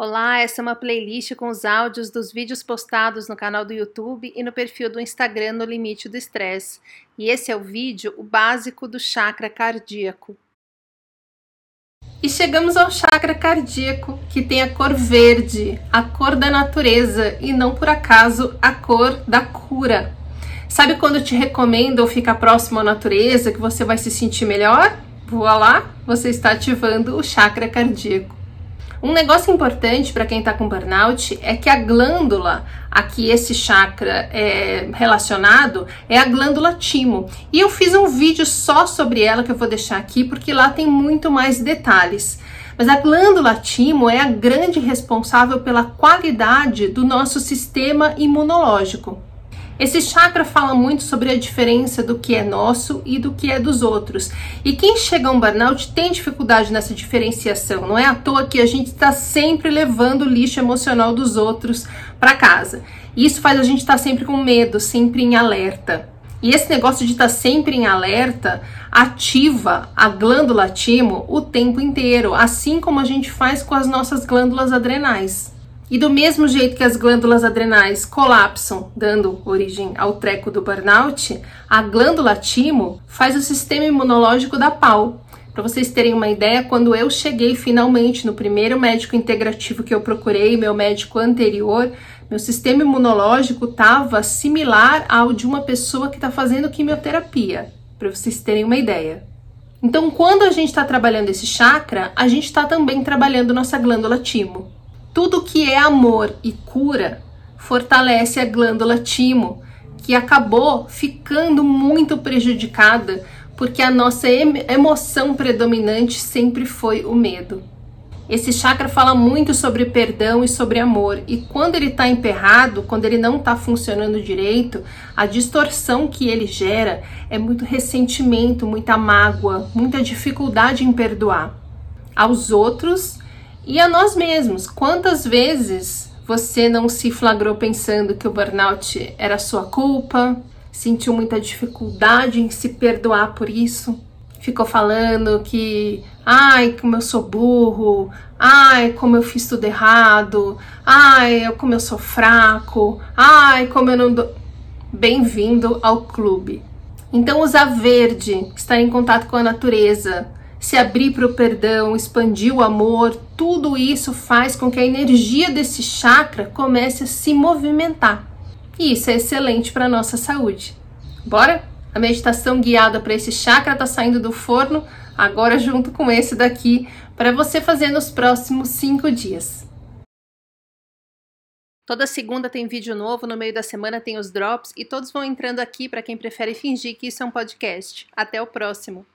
Olá, essa é uma playlist com os áudios dos vídeos postados no canal do YouTube e no perfil do Instagram No Limite do Estresse. E esse é o vídeo, o básico do chakra cardíaco. E chegamos ao chakra cardíaco, que tem a cor verde, a cor da natureza e não por acaso a cor da cura. Sabe quando te recomendam ficar próximo à natureza, que você vai se sentir melhor? Voa lá, você está ativando o chakra cardíaco. Um negócio importante para quem está com burnout é que a glândula a que esse chakra é relacionado é a glândula timo. E eu fiz um vídeo só sobre ela que eu vou deixar aqui porque lá tem muito mais detalhes. Mas a glândula timo é a grande responsável pela qualidade do nosso sistema imunológico. Esse chakra fala muito sobre a diferença do que é nosso e do que é dos outros. E quem chega a um burnout tem dificuldade nessa diferenciação. Não é à toa que a gente está sempre levando o lixo emocional dos outros para casa. Isso faz a gente estar tá sempre com medo, sempre em alerta. E esse negócio de estar tá sempre em alerta ativa a glândula timo o tempo inteiro, assim como a gente faz com as nossas glândulas adrenais. E do mesmo jeito que as glândulas adrenais colapsam, dando origem ao treco do burnout, a glândula timo faz o sistema imunológico da pau. Para vocês terem uma ideia, quando eu cheguei finalmente no primeiro médico integrativo que eu procurei, meu médico anterior, meu sistema imunológico estava similar ao de uma pessoa que está fazendo quimioterapia, para vocês terem uma ideia. Então, quando a gente está trabalhando esse chakra, a gente está também trabalhando nossa glândula timo. Tudo que é amor e cura fortalece a glândula timo, que acabou ficando muito prejudicada porque a nossa emoção predominante sempre foi o medo. Esse chakra fala muito sobre perdão e sobre amor, e quando ele está emperrado, quando ele não está funcionando direito, a distorção que ele gera é muito ressentimento, muita mágoa, muita dificuldade em perdoar aos outros e a nós mesmos. Quantas vezes você não se flagrou pensando que o burnout era sua culpa, sentiu muita dificuldade em se perdoar por isso? Ficou falando que, ai, como eu sou burro, ai, como eu fiz tudo errado, ai, como eu sou fraco, ai, como eu não dou. Bem-vindo ao clube. Então, usar verde, estar em contato com a natureza, se abrir para o perdão, expandir o amor, tudo isso faz com que a energia desse chakra comece a se movimentar. E isso é excelente para a nossa saúde. Bora? A meditação guiada para esse chakra está saindo do forno, agora junto com esse daqui, para você fazer nos próximos cinco dias. Toda segunda tem vídeo novo, no meio da semana tem os drops e todos vão entrando aqui para quem prefere fingir que isso é um podcast. Até o próximo!